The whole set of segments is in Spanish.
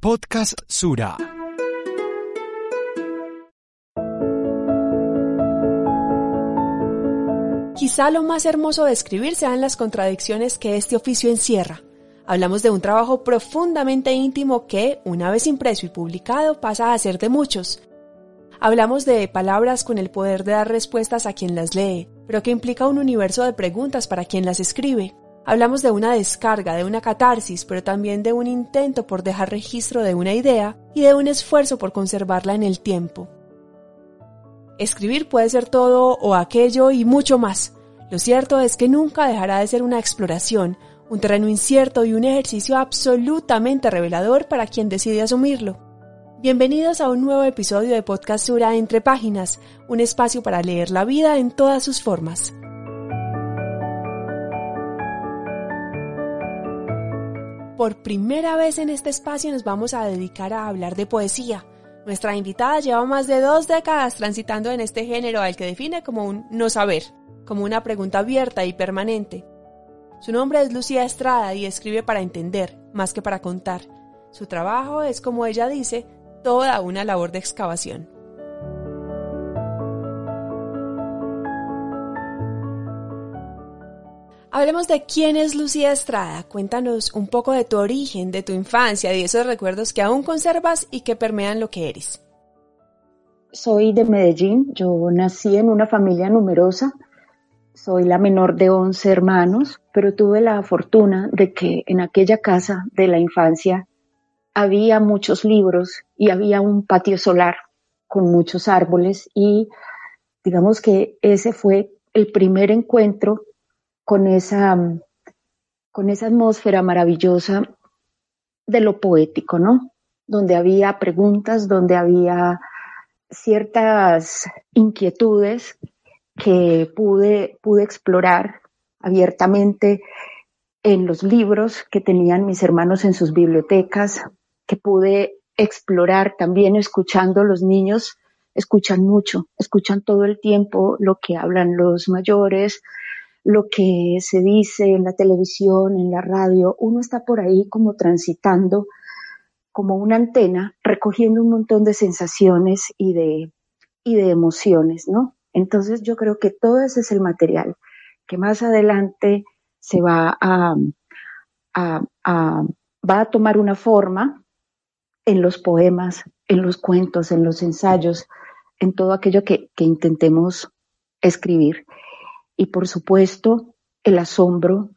Podcast Sura. Quizá lo más hermoso de escribir sean las contradicciones que este oficio encierra. Hablamos de un trabajo profundamente íntimo que, una vez impreso y publicado, pasa a ser de muchos. Hablamos de palabras con el poder de dar respuestas a quien las lee, pero que implica un universo de preguntas para quien las escribe. Hablamos de una descarga, de una catarsis, pero también de un intento por dejar registro de una idea y de un esfuerzo por conservarla en el tiempo. Escribir puede ser todo o aquello y mucho más. Lo cierto es que nunca dejará de ser una exploración, un terreno incierto y un ejercicio absolutamente revelador para quien decide asumirlo. Bienvenidos a un nuevo episodio de Podcast Sura Entre Páginas, un espacio para leer la vida en todas sus formas. Por primera vez en este espacio nos vamos a dedicar a hablar de poesía. Nuestra invitada lleva más de dos décadas transitando en este género al que define como un no saber, como una pregunta abierta y permanente. Su nombre es Lucía Estrada y escribe para entender, más que para contar. Su trabajo es, como ella dice, toda una labor de excavación. Hablemos de quién es Lucía Estrada. Cuéntanos un poco de tu origen, de tu infancia, de esos recuerdos que aún conservas y que permean lo que eres. Soy de Medellín. Yo nací en una familia numerosa. Soy la menor de 11 hermanos, pero tuve la fortuna de que en aquella casa de la infancia había muchos libros y había un patio solar con muchos árboles y digamos que ese fue el primer encuentro con esa, con esa atmósfera maravillosa de lo poético, ¿no? Donde había preguntas, donde había ciertas inquietudes que pude, pude explorar abiertamente en los libros que tenían mis hermanos en sus bibliotecas, que pude explorar también escuchando los niños, escuchan mucho, escuchan todo el tiempo lo que hablan los mayores, lo que se dice en la televisión, en la radio, uno está por ahí como transitando como una antena, recogiendo un montón de sensaciones y de, y de emociones, ¿no? Entonces yo creo que todo ese es el material que más adelante se va a, a, va a tomar una forma en los poemas, en los cuentos, en los ensayos, en todo aquello que, que intentemos escribir y por supuesto el asombro,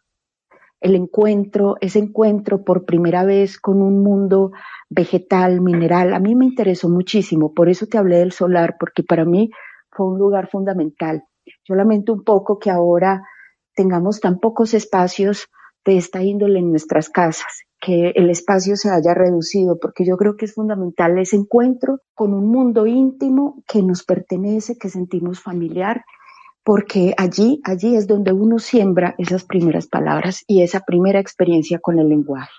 el encuentro, ese encuentro por primera vez con un mundo vegetal, mineral. A mí me interesó muchísimo, por eso te hablé del solar, porque para mí fue un lugar fundamental. Yo lamento un poco que ahora tengamos tan pocos espacios de esta índole en nuestras casas, que el espacio se haya reducido, porque yo creo que es fundamental ese encuentro con un mundo íntimo que nos pertenece, que sentimos familiar porque allí, allí es donde uno siembra esas primeras palabras y esa primera experiencia con el lenguaje.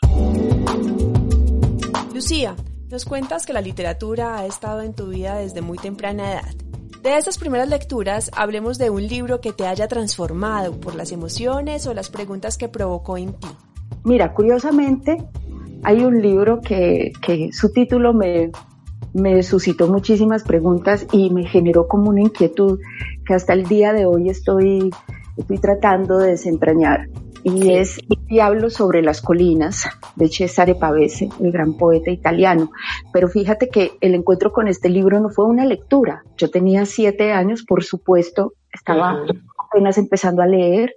Lucía, nos cuentas que la literatura ha estado en tu vida desde muy temprana edad. De esas primeras lecturas, hablemos de un libro que te haya transformado por las emociones o las preguntas que provocó en ti. Mira, curiosamente, hay un libro que, que su título me, me suscitó muchísimas preguntas y me generó como una inquietud que hasta el día de hoy estoy, estoy tratando de desentrañar. Y es El Diablo sobre las colinas de Cesare Pavese, el gran poeta italiano. Pero fíjate que el encuentro con este libro no fue una lectura. Yo tenía siete años, por supuesto, estaba apenas empezando a leer.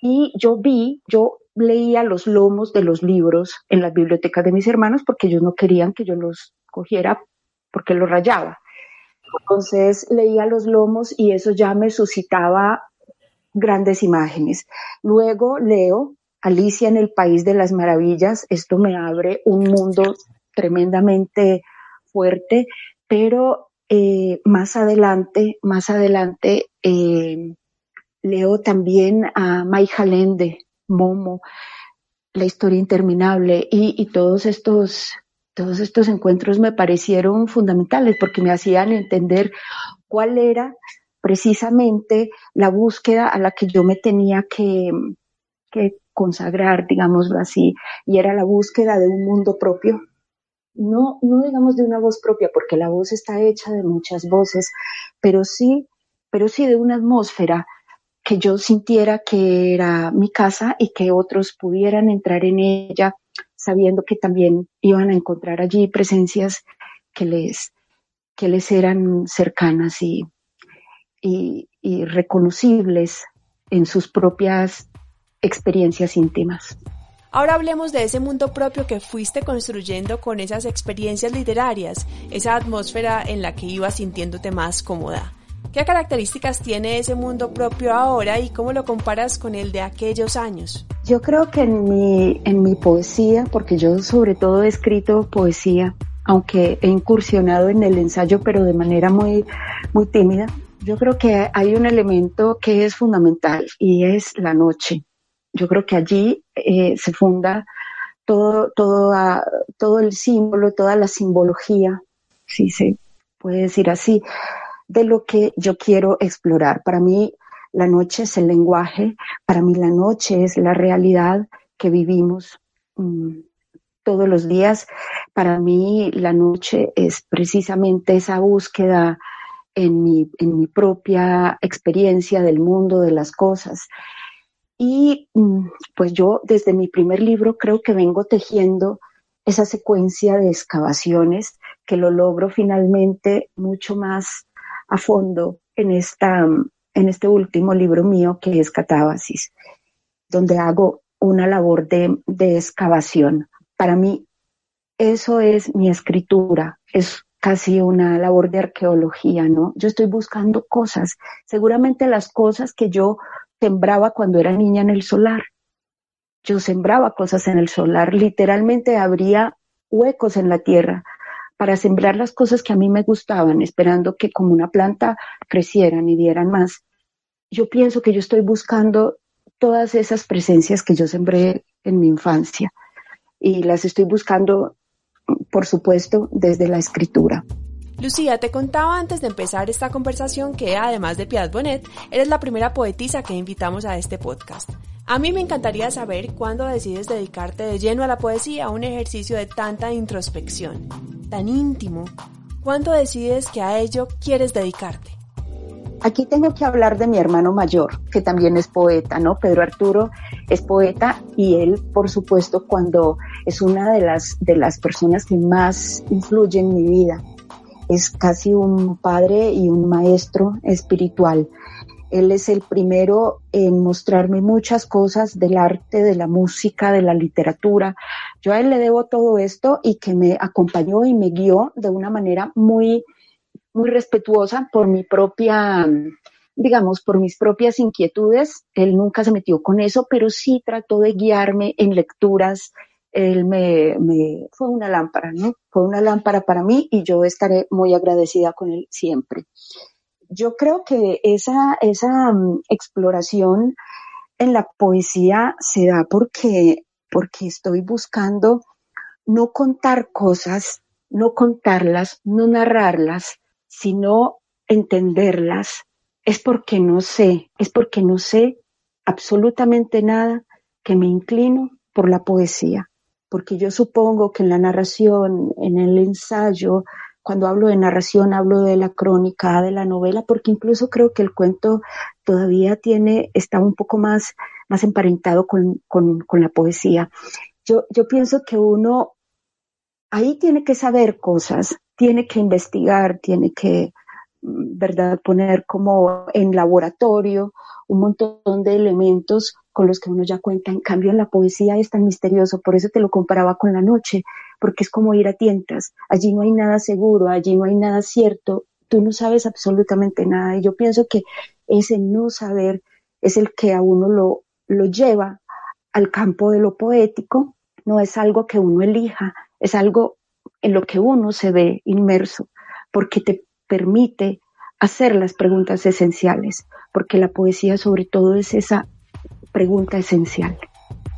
Y yo vi, yo leía los lomos de los libros en las bibliotecas de mis hermanos porque ellos no querían que yo los cogiera porque lo rayaba. Entonces leía los lomos y eso ya me suscitaba grandes imágenes. Luego leo Alicia en el País de las Maravillas, esto me abre un mundo tremendamente fuerte, pero eh, más adelante, más adelante, eh, leo también a Mai Jalende, Momo, La historia interminable y, y todos estos todos estos encuentros me parecieron fundamentales porque me hacían entender cuál era precisamente la búsqueda a la que yo me tenía que, que consagrar, digámoslo así, y era la búsqueda de un mundo propio. No, no digamos de una voz propia, porque la voz está hecha de muchas voces, pero sí, pero sí de una atmósfera que yo sintiera que era mi casa y que otros pudieran entrar en ella sabiendo que también iban a encontrar allí presencias que les, que les eran cercanas y, y, y reconocibles en sus propias experiencias íntimas. Ahora hablemos de ese mundo propio que fuiste construyendo con esas experiencias literarias, esa atmósfera en la que ibas sintiéndote más cómoda. ¿Qué características tiene ese mundo propio ahora y cómo lo comparas con el de aquellos años? Yo creo que en mi, en mi poesía, porque yo sobre todo he escrito poesía, aunque he incursionado en el ensayo, pero de manera muy, muy tímida, yo creo que hay un elemento que es fundamental y es la noche. Yo creo que allí eh, se funda todo, todo, todo el símbolo, toda la simbología, si se puede decir así, de lo que yo quiero explorar. Para mí la noche es el lenguaje, para mí la noche es la realidad que vivimos mm, todos los días. Para mí la noche es precisamente esa búsqueda en mi, en mi propia experiencia del mundo, de las cosas. Y mm, pues yo desde mi primer libro creo que vengo tejiendo esa secuencia de excavaciones que lo logro finalmente mucho más a fondo en, esta, en este último libro mío que es Catábasis, donde hago una labor de, de excavación. Para mí, eso es mi escritura, es casi una labor de arqueología, ¿no? Yo estoy buscando cosas, seguramente las cosas que yo sembraba cuando era niña en el solar. Yo sembraba cosas en el solar, literalmente habría huecos en la tierra para sembrar las cosas que a mí me gustaban, esperando que como una planta crecieran y dieran más. Yo pienso que yo estoy buscando todas esas presencias que yo sembré en mi infancia y las estoy buscando, por supuesto, desde la escritura. Lucía, te contaba antes de empezar esta conversación que, además de Piedad Bonet, eres la primera poetisa que invitamos a este podcast. A mí me encantaría saber cuándo decides dedicarte de lleno a la poesía, un ejercicio de tanta introspección, tan íntimo. ¿Cuándo decides que a ello quieres dedicarte? Aquí tengo que hablar de mi hermano mayor, que también es poeta, ¿no? Pedro Arturo es poeta y él, por supuesto, cuando es una de las, de las personas que más influye en mi vida. Es casi un padre y un maestro espiritual. Él es el primero en mostrarme muchas cosas del arte, de la música, de la literatura. Yo a él le debo todo esto y que me acompañó y me guió de una manera muy, muy respetuosa por mi propia, digamos, por mis propias inquietudes. Él nunca se metió con eso, pero sí trató de guiarme en lecturas. Él me, me fue una lámpara, ¿no? Fue una lámpara para mí y yo estaré muy agradecida con él siempre yo creo que esa, esa mm, exploración en la poesía se da porque, porque estoy buscando no contar cosas, no contarlas, no narrarlas, sino entenderlas. Es porque no sé, es porque no sé absolutamente nada que me inclino por la poesía, porque yo supongo que en la narración, en el ensayo, cuando hablo de narración hablo de la crónica, de la novela, porque incluso creo que el cuento todavía tiene, está un poco más, más emparentado con, con, con la poesía. Yo, yo pienso que uno ahí tiene que saber cosas, tiene que investigar, tiene que, mm, ¿verdad?, poner como en laboratorio un montón de elementos con los que uno ya cuenta. En cambio, en la poesía es tan misterioso, por eso te lo comparaba con la noche, porque es como ir a tientas. Allí no hay nada seguro, allí no hay nada cierto, tú no sabes absolutamente nada. Y yo pienso que ese no saber es el que a uno lo, lo lleva al campo de lo poético, no es algo que uno elija, es algo en lo que uno se ve inmerso, porque te permite hacer las preguntas esenciales, porque la poesía sobre todo es esa pregunta esencial.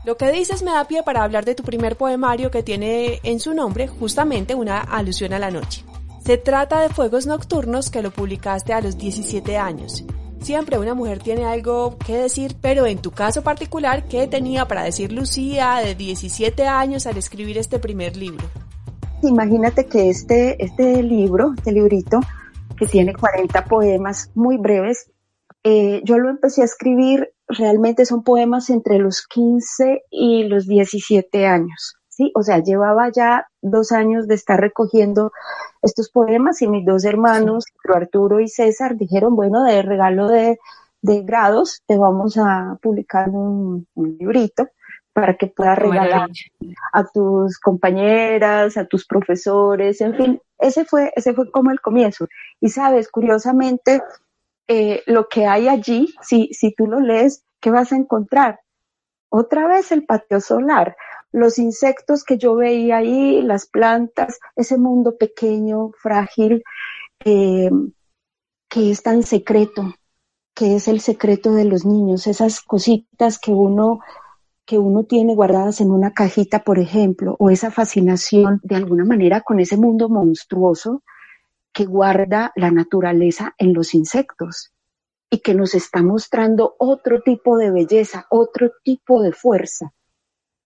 Lo que dices me da pie para hablar de tu primer poemario que tiene en su nombre justamente una alusión a la noche. Se trata de Fuegos Nocturnos que lo publicaste a los 17 años. Siempre una mujer tiene algo que decir, pero en tu caso particular, ¿qué tenía para decir Lucía de 17 años al escribir este primer libro? Imagínate que este, este libro, este librito, que tiene 40 poemas muy breves, eh, yo lo empecé a escribir, realmente son poemas entre los 15 y los 17 años. ¿sí? O sea, llevaba ya dos años de estar recogiendo estos poemas y mis dos hermanos, Arturo y César, dijeron, bueno, de regalo de, grados, te vamos a publicar un, librito para que puedas regalar a tus compañeras, a tus profesores, en fin, ese fue, ese fue como el comienzo. Y sabes, curiosamente, eh, lo que hay allí, si, si tú lo lees, ¿qué vas a encontrar? Otra vez el patio solar, los insectos que yo veía ahí, las plantas, ese mundo pequeño, frágil, eh, que es tan secreto, que es el secreto de los niños, esas cositas que uno que uno tiene guardadas en una cajita, por ejemplo, o esa fascinación de alguna manera con ese mundo monstruoso que guarda la naturaleza en los insectos y que nos está mostrando otro tipo de belleza, otro tipo de fuerza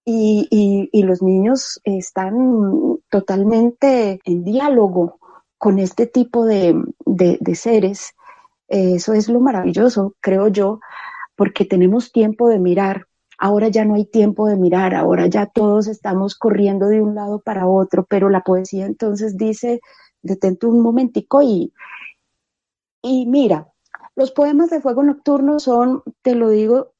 y, los niños están totalmente en diálogo con este tipo de, seres. Eso es lo maravilloso, creo yo, porque tenemos tiempo de mirar. Ahora ya no hay tiempo de mirar, ahora ya todos estamos corriendo de un lado para otro, pero la poesía entonces dice, detente un momentico y, y mira, los poemas de Fuego Nocturno son, te lo digo,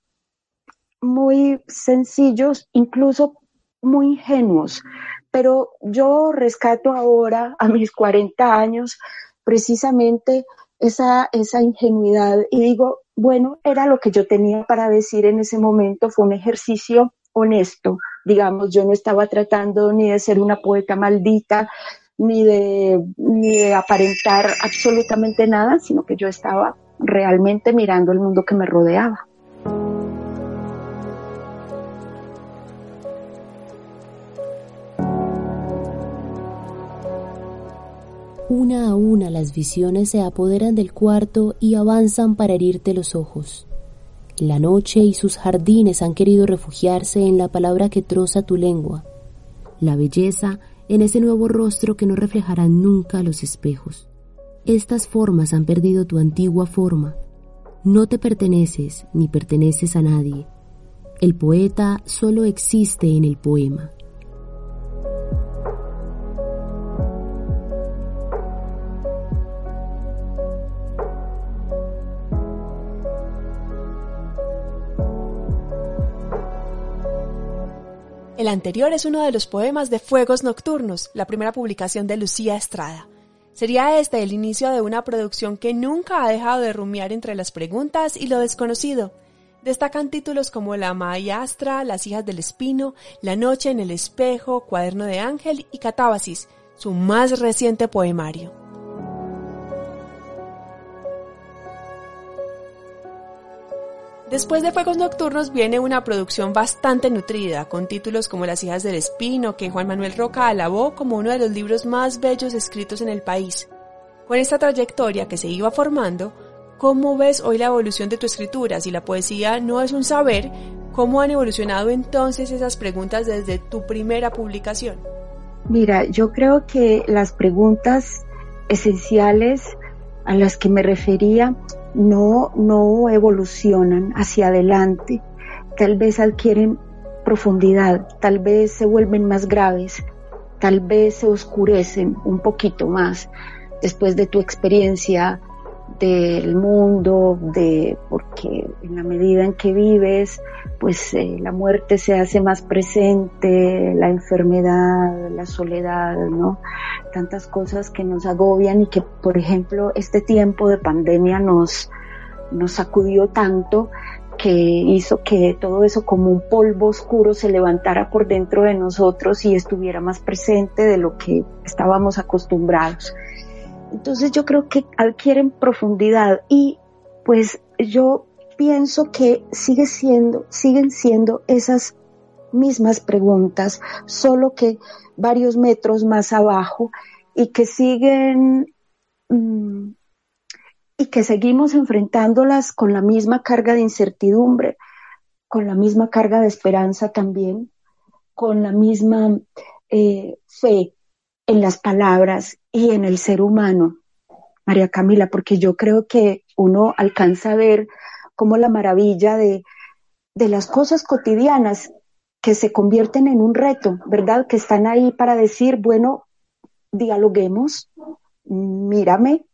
muy sencillos, incluso muy ingenuos. Pero yo rescato ahora, a mis 40 años, precisamente esa, esa ingenuidad y digo, bueno, era lo que yo tenía para decir en ese momento, fue un ejercicio honesto. Digamos, yo no estaba tratando ni de ser una poeta maldita, ni de, ni de aparentar absolutamente nada, sino que yo estaba realmente mirando el mundo que me rodeaba. Una a una las visiones se apoderan del cuarto y avanzan para herirte los ojos. La noche y sus jardines han querido refugiarse en la palabra que troza tu lengua, la belleza en ese nuevo rostro que no reflejarán nunca los espejos. Estas formas han perdido tu antigua forma. No te perteneces ni perteneces a nadie. El poeta solo existe en el poema. El anterior es uno de los poemas de Fuegos Nocturnos, la primera publicación de Lucía Estrada. Sería este el inicio de una producción que nunca ha dejado de rumiar entre las preguntas y lo desconocido. Destacan títulos como La Maestra, Las hijas del espino, La noche en el espejo, Cuaderno de ángel y Catábasis, su más reciente poemario. Después de Fuegos Nocturnos viene una producción bastante nutrida, con títulos como Las hijas del espino, que Juan Manuel Roca alabó como uno de los libros más bellos escritos en el país. Con esta trayectoria que se iba formando, ¿cómo ves hoy la evolución de tu escritura? Si la poesía no es un saber, ¿cómo han evolucionado entonces esas preguntas desde tu primera publicación? Mira, yo creo que las preguntas esenciales a las que me refería no, no evolucionan hacia adelante, tal vez adquieren profundidad, tal vez se vuelven más graves, tal vez se oscurecen un poquito más después de tu experiencia del mundo, de porque en la medida en que vives, pues eh, la muerte se hace más presente, la enfermedad, la soledad, ¿no? Tantas cosas que nos agobian y que, por ejemplo, este tiempo de pandemia nos, nos sacudió tanto que hizo que todo eso como un polvo oscuro se levantara por dentro de nosotros y estuviera más presente de lo que estábamos acostumbrados. Entonces yo creo que adquieren profundidad y pues yo pienso que sigue siendo, siguen siendo esas mismas preguntas, solo que varios metros más abajo y que siguen mm, y que seguimos enfrentándolas con la misma carga de incertidumbre, con la misma carga de esperanza también, con la misma eh, fe en las palabras y en el ser humano, María Camila, porque yo creo que uno alcanza a ver como la maravilla de, de las cosas cotidianas que se convierten en un reto, ¿verdad? Que están ahí para decir, bueno, dialoguemos, mírame,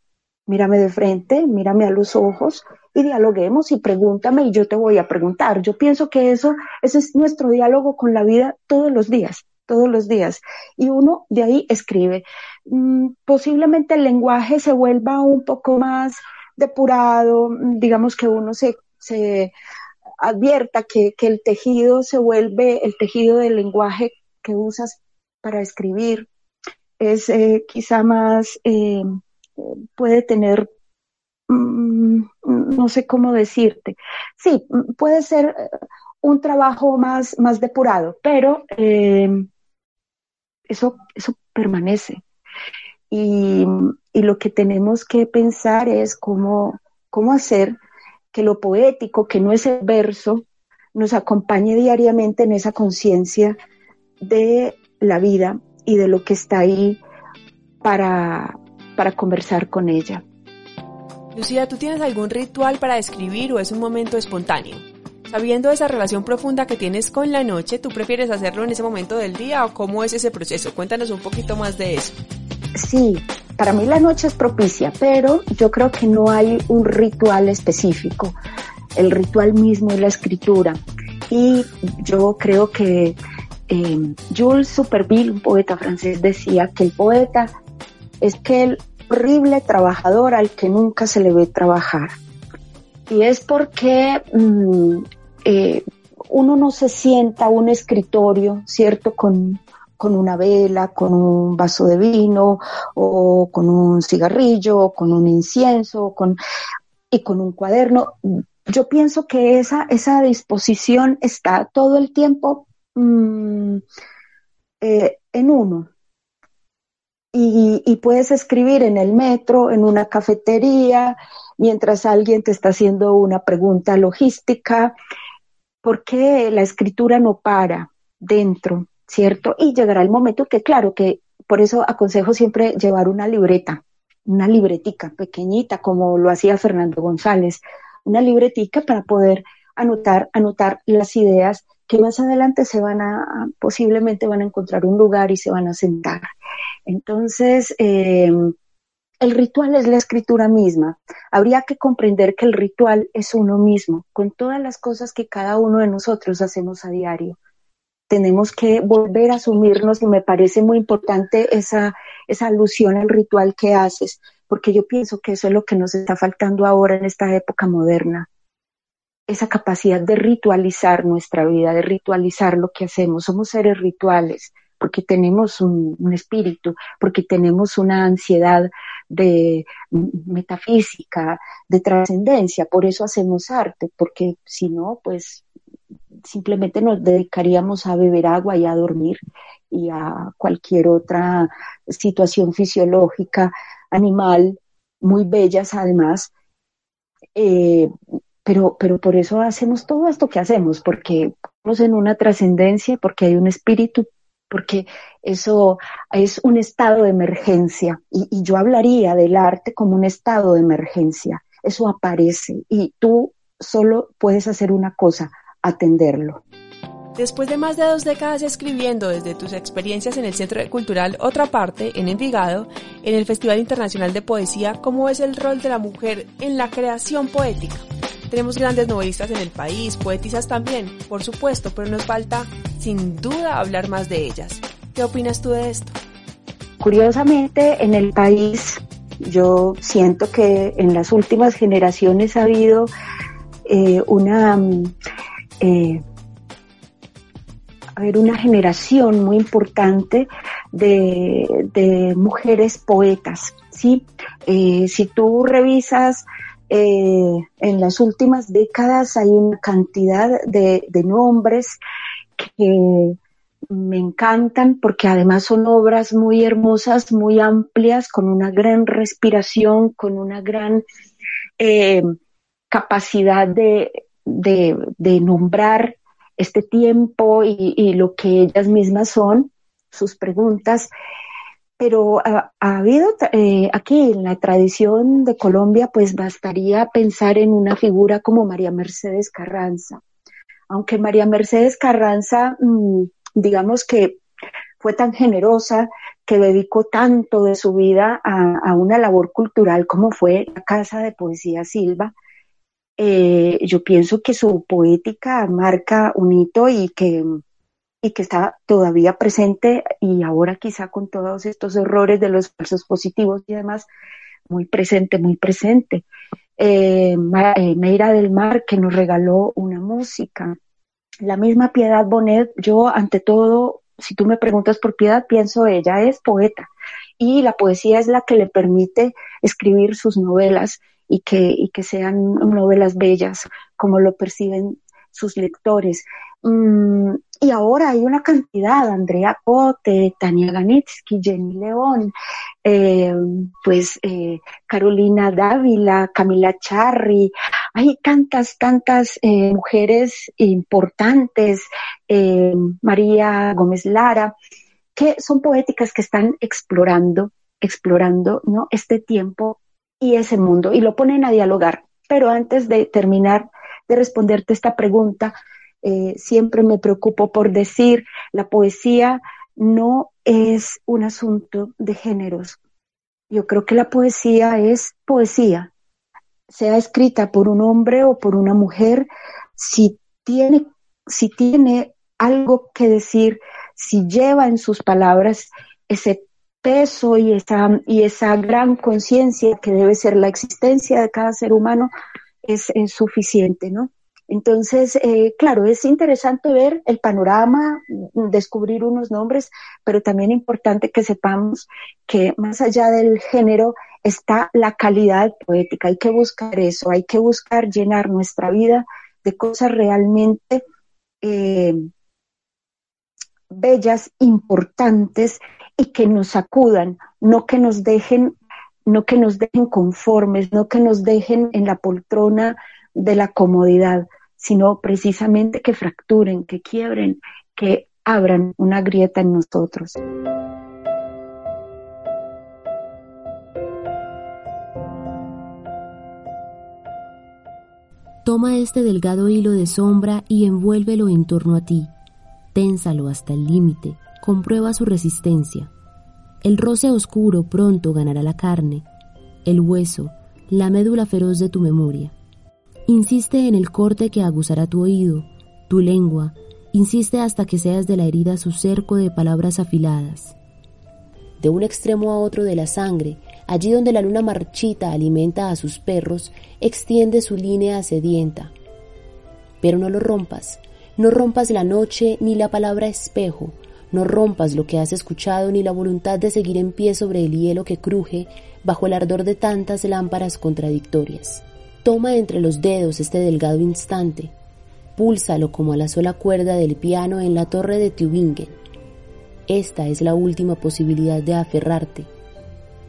mírame de frente, mírame a los ojos y dialoguemos y pregúntame y yo te voy a preguntar. Yo pienso que eso, ese es nuestro diálogo con la vida todos los días, todos los días. Y uno de ahí escribe. Mm, posiblemente el lenguaje se vuelva un poco más depurado, digamos que uno se, se advierta que, que el tejido se vuelve, el tejido del lenguaje que usas para escribir es eh, quizá más, eh, puede tener, mm, no sé cómo decirte, sí, puede ser eh, un trabajo más, más depurado, pero eso, eso permanece. Y, y, lo que tenemos que pensar es cómo, cómo hacer que lo poético, que no es el verso, nos acompañe diariamente en esa conciencia de la vida y de lo que está ahí para, para conversar con ella. Lucía, ¿tú tienes algún ritual para escribir o es un momento espontáneo? Sabiendo esa relación profunda que tienes con la noche, ¿tú prefieres hacerlo en ese momento del día o cómo es ese proceso? Cuéntanos un poquito más de eso. Sí, para mí la noche es propicia, pero yo creo que no hay un ritual específico. El ritual mismo es la escritura. Y yo creo que eh, Jules Superville, un poeta francés, decía que el poeta es que el horrible trabajador al que nunca se le ve trabajar. Y es porque mm, eh, uno no se sienta a un escritorio, ¿cierto? Con, con una vela, con un vaso de vino, o con un cigarrillo, o con un incienso, con, y con un cuaderno. Yo pienso que esa, esa disposición está todo el tiempo mm, eh, en uno. Y, puedes escribir en el metro, en una cafetería, mientras alguien te está haciendo una pregunta logística, porque la escritura no para dentro ¿cierto? Y llegará el momento que, claro, que por eso aconsejo siempre llevar una libreta, una libretica pequeñita, como lo hacía Fernando González, una libretica para poder anotar, anotar las ideas que más adelante se van a, posiblemente van a encontrar un lugar y se van a sentar. Entonces, eh, el ritual es la escritura misma. Habría que comprender que el ritual es uno mismo, con todas las cosas que cada uno de nosotros hacemos a diario tenemos que volver a asumirnos y me parece muy importante esa, esa alusión al ritual que haces, porque yo pienso que eso es lo que nos está faltando ahora en esta época moderna. Esa capacidad de ritualizar nuestra vida, de ritualizar lo que hacemos. Somos seres rituales porque tenemos un, espíritu, porque tenemos una ansiedad de metafísica, de trascendencia. Por eso hacemos arte, porque si no, pues simplemente nos dedicaríamos a beber agua y a dormir y a cualquier otra situación fisiológica, animal, muy bellas además. Eh, pero, pero por eso hacemos todo esto que hacemos, porque estamos en una trascendencia, porque hay un espíritu, porque eso es un estado de emergencia. Y, yo hablaría del arte como un estado de emergencia. Eso aparece y tú solo puedes hacer una cosa, atenderlo. Después de más de dos décadas escribiendo desde tus experiencias en el Centro Cultural Otra Parte, en Envigado, en el Festival Internacional de Poesía, ¿cómo es el rol de la mujer en la creación poética? Tenemos grandes novelistas en el país, poetisas también, por supuesto, pero nos falta, sin duda, hablar más de ellas. ¿Qué opinas tú de esto? Curiosamente, en el país, yo siento que en las últimas generaciones ha habido eh, una, eh, una generación muy importante de, mujeres poetas. ¿sí? Eh, si tú revisas en las últimas décadas hay una cantidad de, nombres que me encantan porque además son obras muy hermosas, muy amplias, con una gran respiración, con una gran eh, capacidad de, nombrar este tiempo y, lo que ellas mismas son, sus preguntas. Pero ha, habido eh, aquí en la tradición de Colombia, pues bastaría pensar en una figura como María Mercedes Carranza. Aunque María Mercedes Carranza mm, digamos que fue tan generosa que dedicó tanto de su vida a, una labor cultural como fue la Casa de Poesía Silva. Eh, yo pienso que su poética marca un hito y que, y que está todavía presente y ahora quizá con todos estos errores de los falsos positivos y demás, muy presente, muy presente. Eh, eh, Meira del Mar que nos regaló una música, la misma Piedad Bonet, yo ante todo, si tú me preguntas por Piedad, pienso ella es poeta y la poesía es la que le permite escribir sus novelas y que, y que sean novelas bellas como lo perciben sus lectores. Mm, y ahora hay una cantidad, Andrea Cote, Tania Ganitsky, Jenny León, eh, pues eh, Carolina Dávila, Camila Charri, hay tantas, tantas eh, mujeres importantes, María Gómez Lara, que son poéticas que están explorando, explorando ¿no? este tiempo y ese mundo y lo ponen a dialogar. Pero antes de terminar de responderte esta pregunta, eh, siempre me preocupo por decir, la poesía no es un asunto de géneros. Yo creo que la poesía es poesía, sea escrita por un hombre o por una mujer, si tiene, si tiene algo que decir, si lleva en sus palabras ese peso y esa, y esa gran conciencia que debe ser la existencia de cada ser humano, es, es suficiente, ¿no? Entonces, eh, claro, es interesante ver el panorama, descubrir unos nombres, pero también importante que sepamos que más allá del género está la calidad poética. Hay que buscar eso, hay que buscar llenar nuestra vida de cosas realmente eh, bellas, importantes y que nos sacudan, no que nos dejen, no que nos dejen conformes, no que nos dejen en la poltrona de la comodidad, sino precisamente que fracturen, que quiebren, que abran una grieta en nosotros. Toma este delgado hilo de sombra y envuélvelo en torno a ti. Ténsalo hasta el límite, comprueba su resistencia. El roce oscuro pronto ganará la carne, el hueso, la médula feroz de tu memoria. Insiste en el corte que aguzará tu oído, tu lengua, insiste hasta que seas de la herida su cerco de palabras afiladas. De un extremo a otro de la sangre, allí donde la luna marchita alimenta a sus perros, extiende su línea sedienta. Pero no lo rompas, no rompas la noche ni la palabra espejo, no rompas lo que has escuchado ni la voluntad de seguir en pie sobre el hielo que cruje bajo el ardor de tantas lámparas contradictorias. Toma entre los dedos este delgado instante, púlsalo como a la sola cuerda del piano en la torre de Tübingen. Esta es la última posibilidad de aferrarte.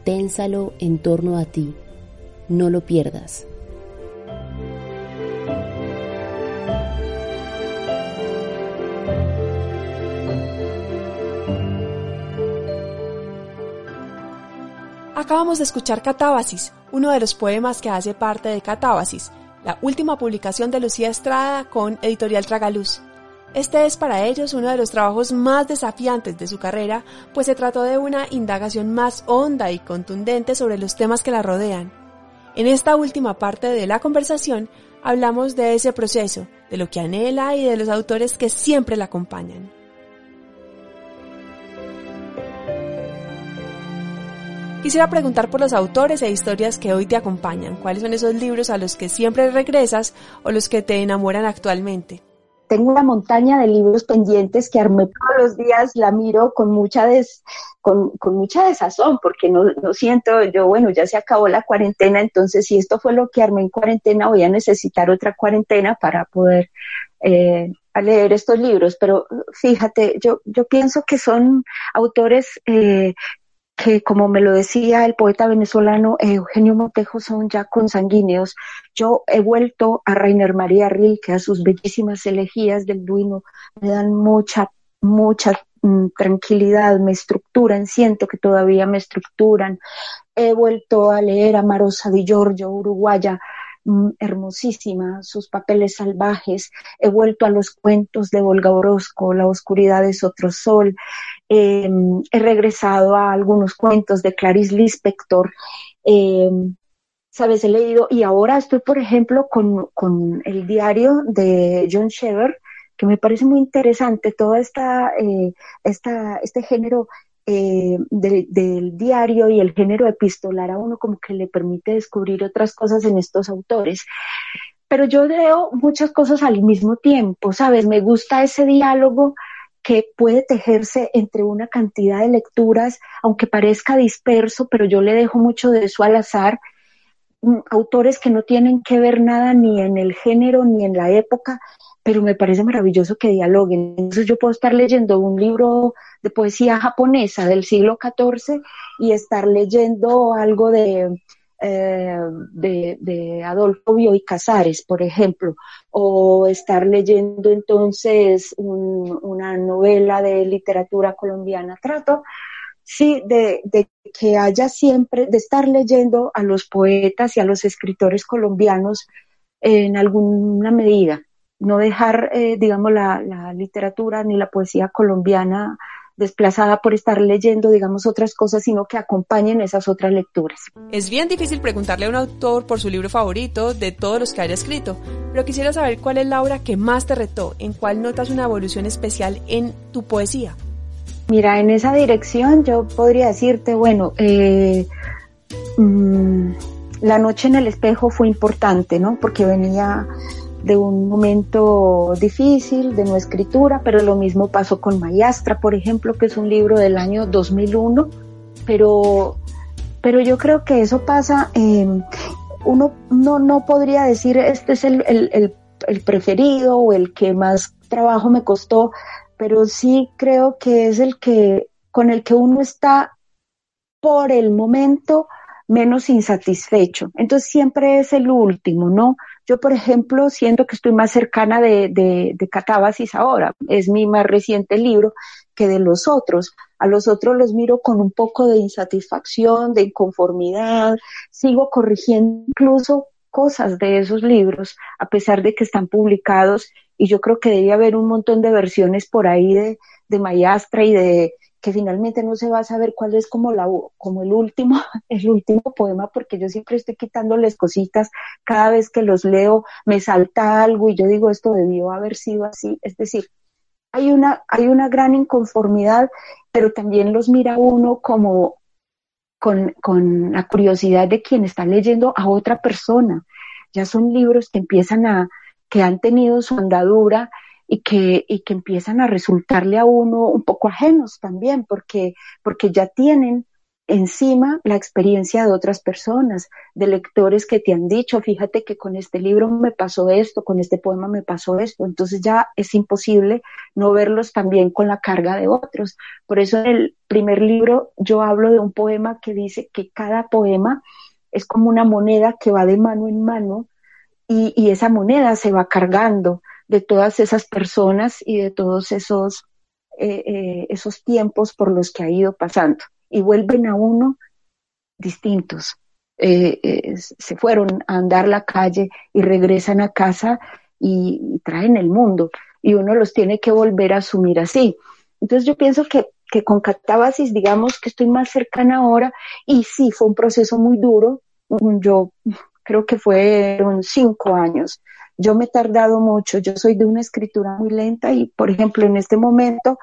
Ténsalo en torno a ti. No lo pierdas. Acabamos de escuchar Catábasis, uno de los poemas que hace parte de Catábasis, la última publicación de Lucía Estrada con Editorial Tragaluz. Este es para ellos uno de los trabajos más desafiantes de su carrera, pues se trató de una indagación más honda y contundente sobre los temas que la rodean. En esta última parte de la conversación hablamos de ese proceso, de lo que anhela y de los autores que siempre la acompañan. Quisiera preguntar por los autores e historias que hoy te acompañan. ¿Cuáles son esos libros a los que siempre regresas o los que te enamoran actualmente? tengo una montaña de libros pendientes que armé todos los días, la miro con mucha des, con, con, mucha desazón, porque no, no siento, yo, bueno, ya se acabó la cuarentena, entonces si esto fue lo que armé en cuarentena, voy a necesitar otra cuarentena para poder eh, leer estos libros. Pero fíjate, yo, yo pienso que son autores eh, que como me lo decía el poeta venezolano Eugenio Montejo, son ya consanguíneos. Yo he vuelto a Rainer María Rilke, a sus bellísimas elegías del Duino, me dan mucha, mucha mm, tranquilidad, me estructuran, siento que todavía me estructuran. He vuelto a leer a Marosa Di Giorgio, uruguaya, hermosísima, sus papeles salvajes. He vuelto a los cuentos de Volga Orozco, La oscuridad es otro sol. Em, he regresado a algunos cuentos de Clarice Lispector. Em, Sabes, he leído y ahora estoy, por ejemplo, con, con el diario de John Shever, que me parece muy interesante, todo esta, eh, esta, este género eh, del diario y el género epistolar a uno como que le permite descubrir otras cosas en estos autores. Pero yo leo muchas cosas al mismo tiempo, ¿sabes? Me gusta ese diálogo que puede tejerse entre una cantidad de lecturas, aunque parezca disperso, pero yo le dejo mucho de eso al azar, mm, autores que no tienen que ver nada ni en el género ni en la época, pero me parece maravilloso que dialoguen. Entonces yo puedo estar leyendo un libro de poesía japonesa del siglo XIV y estar leyendo algo de eh, de, Adolfo Bioy Casares, por ejemplo, o estar leyendo entonces una novela de literatura colombiana. Trato, sí, de, que haya siempre, de estar leyendo a los poetas y a los escritores colombianos en alguna medida. No dejar, eh, digamos, la, la literatura ni la poesía colombiana desplazada por estar leyendo, digamos, otras cosas, sino que acompañen esas otras lecturas. Es bien difícil preguntarle a un autor por su libro favorito de todos los que haya escrito, pero quisiera saber cuál es la obra que más te retó, en cuál notas una evolución especial en tu poesía. Mira, en esa dirección yo podría decirte, bueno, eh, mm, la noche en el espejo fue importante, ¿no? Porque venía de un momento difícil de no escritura, pero lo mismo pasó con Mayastra, por ejemplo, que es un libro del año 2001, pero, pero yo creo que eso pasa, eh, uno no, no podría decir este es el, el, el preferido o el que más trabajo me costó, pero sí creo que es el que con el que uno está por el momento menos insatisfecho. Entonces siempre es el último, ¿no? Yo, por ejemplo, siento que estoy más cercana de, de, Catábasis ahora. Es mi más reciente libro que de los otros. A los otros los miro con un poco de insatisfacción, de inconformidad. Sigo corrigiendo incluso cosas de esos libros, a pesar de que están publicados. Y yo creo que debe haber un montón de versiones por ahí de, de y de, que finalmente no se va a saber cuál es como la como el último el último poema porque yo siempre estoy quitándoles cositas cada vez que los leo me salta algo y yo digo esto debió haber sido así. Es decir hay una hay una gran inconformidad pero también los mira uno como con, con la curiosidad de quien está leyendo a otra persona. Ya son libros que empiezan a que han tenido su andadura y que, y que empiezan a resultarle a uno un poco ajenos también, porque, porque ya tienen encima la experiencia de otras personas, de lectores que te han dicho, fíjate que con este libro me pasó esto, con este poema me pasó esto, entonces ya es imposible no verlos también con la carga de otros. Por eso en el primer libro yo hablo de un poema que dice que cada poema es como una moneda que va de mano en mano y, y esa moneda se va cargando de todas esas personas y de todos esos, eh, eh, esos tiempos por los que ha ido pasando. Y vuelven a uno distintos. Eh, se fueron a andar la calle y regresan a casa y, traen el mundo. Y uno los tiene que volver a asumir así. Entonces yo pienso que, que con catábasis, digamos que estoy más cercana ahora, y sí, fue un proceso muy duro. Yo creo que fueron cinco años yo me he tardado mucho, yo soy de una escritura muy lenta y, por ejemplo, en este momento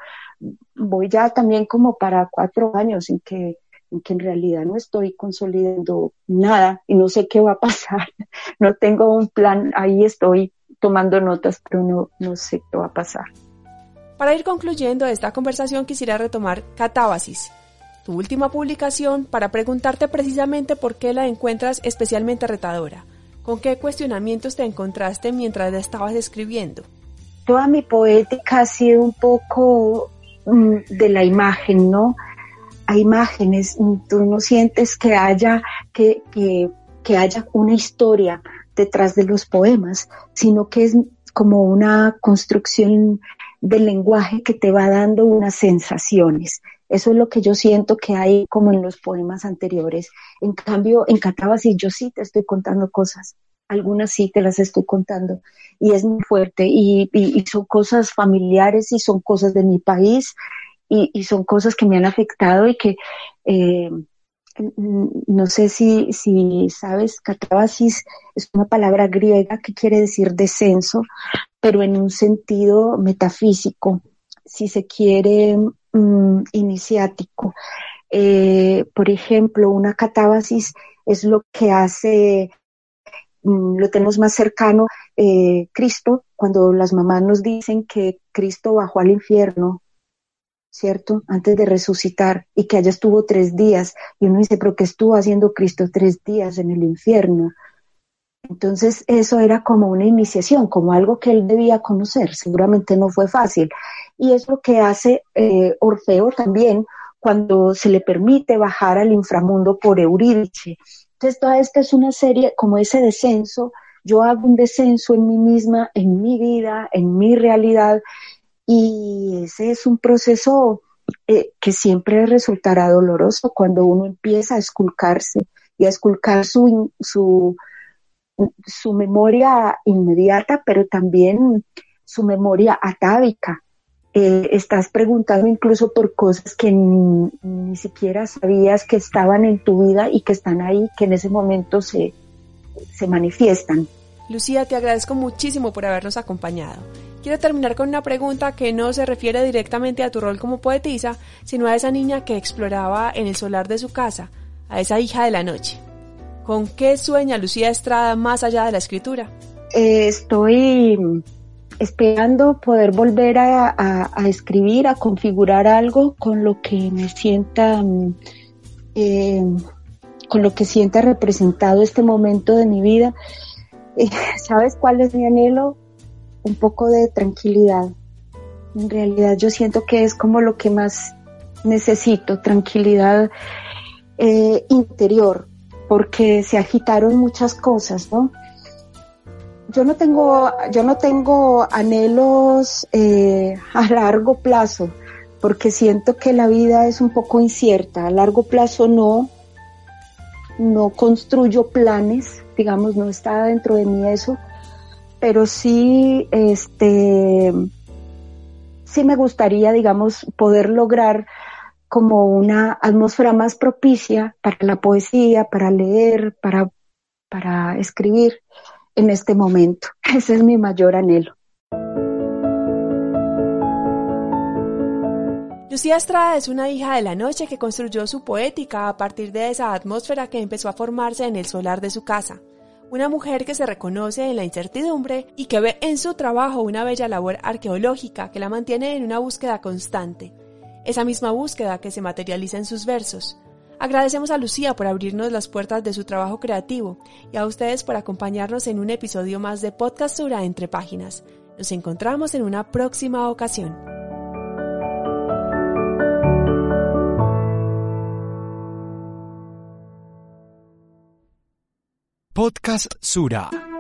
voy ya también como para cuatro años en que en realidad no estoy consolidando nada y no sé qué va a pasar, no tengo un plan, ahí estoy tomando notas, pero no, no sé qué va a pasar. Para ir concluyendo esta conversación quisiera retomar Catábasis, tu última publicación, para preguntarte precisamente por qué la encuentras especialmente retadora. ¿Con qué cuestionamientos te encontraste mientras estabas escribiendo? Toda mi poética ha sido un poco mm, de la imagen, ¿no? Hay imágenes, tú no sientes que haya, que, que, que haya una historia detrás de los poemas, sino que es como una construcción del lenguaje que te va dando unas sensaciones. Eso es lo que yo siento que hay como en los poemas anteriores. En cambio, en Catábasis yo sí te estoy contando cosas. Algunas sí te las estoy contando y es muy fuerte y, son cosas familiares y son cosas de mi país y, son cosas que me han afectado y que eh, no sé si, si sabes, catábasis es una palabra griega que quiere decir descenso, pero en un sentido metafísico, si se quiere, mm, iniciático. Eh, por ejemplo, una catábasis es lo que hace, mm, lo tenemos más cercano, eh, Cristo, cuando las mamás nos dicen que Cristo bajó al infierno ¿cierto? Antes de resucitar y que allá estuvo tres días. Y uno dice, pero ¿qué estuvo haciendo Cristo tres días en el infierno? Entonces eso era como una iniciación, como algo que él debía conocer. Seguramente no fue fácil. Y es lo que hace eh, Orfeo también cuando se le permite bajar al inframundo por Eurídice. Entonces toda esta es una serie como ese descenso. Yo hago un descenso en mí misma, en mi vida, en mi realidad, y ese es un proceso eh, que siempre resultará doloroso cuando uno empieza a esculcarse y a esculcar su, su, su memoria inmediata, pero también su memoria atávica. Eh, estás preguntando incluso por cosas que ni, ni, siquiera sabías que estaban en tu vida y que están ahí, que en ese momento se, se manifiestan. Lucía, te agradezco muchísimo por habernos acompañado. Quiero terminar con una pregunta que no se refiere directamente a tu rol como poetisa, sino a esa niña que exploraba en el solar de su casa, a esa hija de la noche. ¿Con qué sueña Lucía Estrada más allá de la escritura? Eh, estoy esperando poder volver a, escribir, a configurar algo con lo que me sienta, mm, eh, con lo que sienta representado este momento de mi vida. Eh, ¿Sabes cuál es mi anhelo? un poco de tranquilidad. En realidad yo siento que es como lo que más necesito, tranquilidad interior, porque se agitaron muchas cosas, ¿no? Yo no tengo, yo no tengo anhelos eh, a largo plazo, porque siento que la vida es un poco incierta. A largo plazo no, no construyo planes, digamos, no está dentro de mí eso pero sí, este, sí me gustaría, digamos, poder lograr como una atmósfera más propicia para la poesía, para leer, para, para escribir en este momento. Ese es mi mayor anhelo. Lucía Estrada es una hija de la noche que construyó su poética a partir de esa atmósfera que empezó a formarse en el solar de su casa una mujer que se reconoce en la incertidumbre y que ve en su trabajo una bella labor arqueológica que la mantiene en una búsqueda constante, esa misma búsqueda que se materializa en sus versos. Agradecemos a Lucía por abrirnos las puertas de su trabajo creativo y a ustedes por acompañarnos en un episodio más de Podcast Sura entre páginas. Nos encontramos en una próxima ocasión. Podcast Sura.